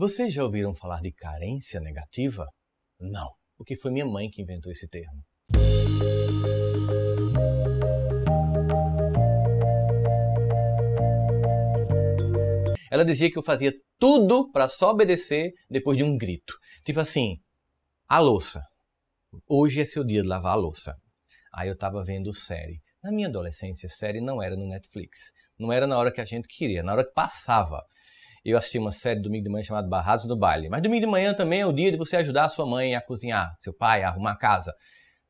Vocês já ouviram falar de carência negativa? Não, porque foi minha mãe que inventou esse termo. Ela dizia que eu fazia tudo para só obedecer depois de um grito. Tipo assim, a louça. Hoje é seu dia de lavar a louça. Aí eu estava vendo série. Na minha adolescência, série não era no Netflix. Não era na hora que a gente queria, na hora que passava. Eu assisti uma série domingo de manhã chamada Barrados do Baile. Mas domingo de manhã também é o dia de você ajudar a sua mãe a cozinhar, seu pai a arrumar a casa.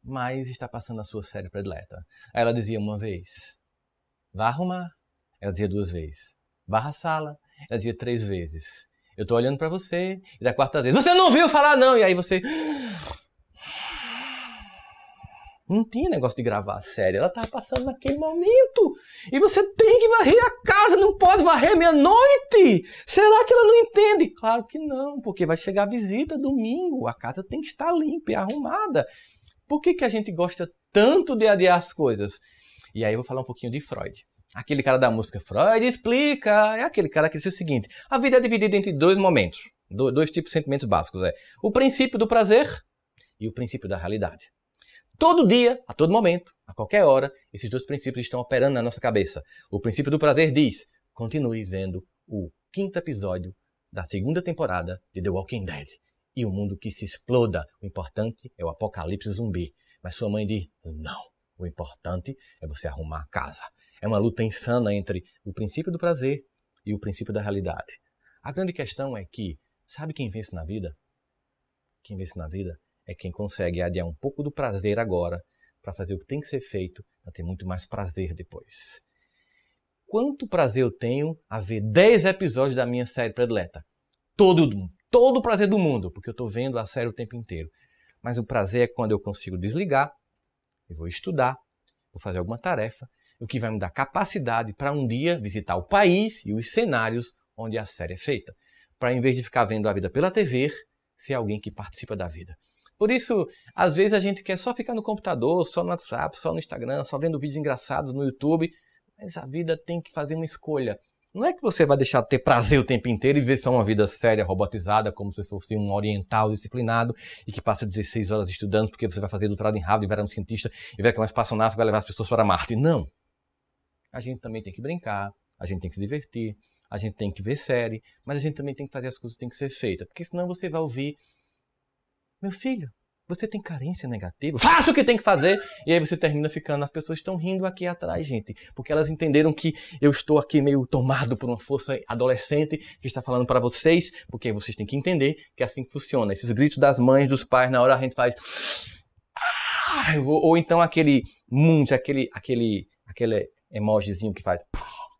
Mas está passando a sua série predileta. Aí ela dizia uma vez, vá arrumar. Ela dizia duas vezes, varra a sala. Ela dizia três vezes, eu tô olhando para você. E da quarta vez, você não ouviu falar não. E aí você... Não tinha negócio de gravar a série, ela tava passando naquele momento. E você tem que varrer a pode varrer meia-noite. Será que ela não entende? Claro que não, porque vai chegar a visita domingo, a casa tem que estar limpa e arrumada. Por que, que a gente gosta tanto de adiar as coisas? E aí eu vou falar um pouquinho de Freud. Aquele cara da música Freud explica, é aquele cara que disse o seguinte: a vida é dividida entre dois momentos, dois tipos de sentimentos básicos, é o princípio do prazer e o princípio da realidade. Todo dia, a todo momento, a qualquer hora, esses dois princípios estão operando na nossa cabeça. O princípio do prazer diz: continue vendo o quinto episódio da segunda temporada de The Walking Dead. E o mundo que se exploda. O importante é o apocalipse zumbi. Mas sua mãe diz: não. O importante é você arrumar a casa. É uma luta insana entre o princípio do prazer e o princípio da realidade. A grande questão é que, sabe quem vence na vida? Quem vence na vida é quem consegue adiar um pouco do prazer agora para fazer o que tem que ser feito para ter muito mais prazer depois. Quanto prazer eu tenho a ver 10 episódios da minha série predileta? Todo, todo o prazer do mundo, porque eu estou vendo a série o tempo inteiro. Mas o prazer é quando eu consigo desligar, eu vou estudar, vou fazer alguma tarefa, o que vai me dar capacidade para um dia visitar o país e os cenários onde a série é feita. Para em vez de ficar vendo a vida pela TV, ser alguém que participa da vida. Por isso, às vezes a gente quer só ficar no computador, só no WhatsApp, só no Instagram, só vendo vídeos engraçados no YouTube, mas a vida tem que fazer uma escolha. Não é que você vai deixar de ter prazer o tempo inteiro e ver só uma vida séria, robotizada, como se fosse um oriental disciplinado e que passa 16 horas estudando porque você vai fazer doutorado em Harvard e vai um cientista e vai que mais espaçonave vai levar as pessoas para Marte. Não. A gente também tem que brincar, a gente tem que se divertir, a gente tem que ver série, mas a gente também tem que fazer as coisas que tem que ser feitas, porque senão você vai ouvir meu filho, você tem carência negativa? Faça o que tem que fazer! E aí você termina ficando. As pessoas estão rindo aqui atrás, gente. Porque elas entenderam que eu estou aqui meio tomado por uma força adolescente que está falando para vocês. Porque vocês têm que entender que é assim que funciona. Esses gritos das mães, dos pais, na hora a gente faz. Ou, ou então aquele munch, aquele, aquele, aquele emojizinho que faz.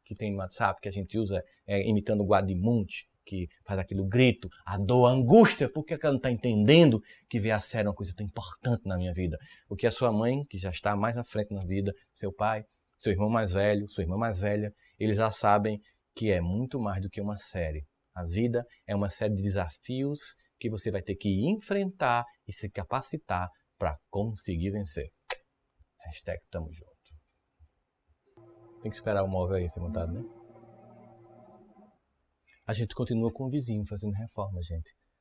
Que tem no WhatsApp que a gente usa é, imitando o Guadimunte que faz aquele grito, a dor, a angústia, porque ela não está entendendo que ver a série é uma coisa tão importante na minha vida. O que a sua mãe, que já está mais à frente na vida, seu pai, seu irmão mais velho, sua irmã mais velha, eles já sabem que é muito mais do que uma série. A vida é uma série de desafios que você vai ter que enfrentar e se capacitar para conseguir vencer. Hashtag tamo junto. Tem que esperar o móvel aí ser montado, né? A gente continua com o vizinho fazendo reforma, gente.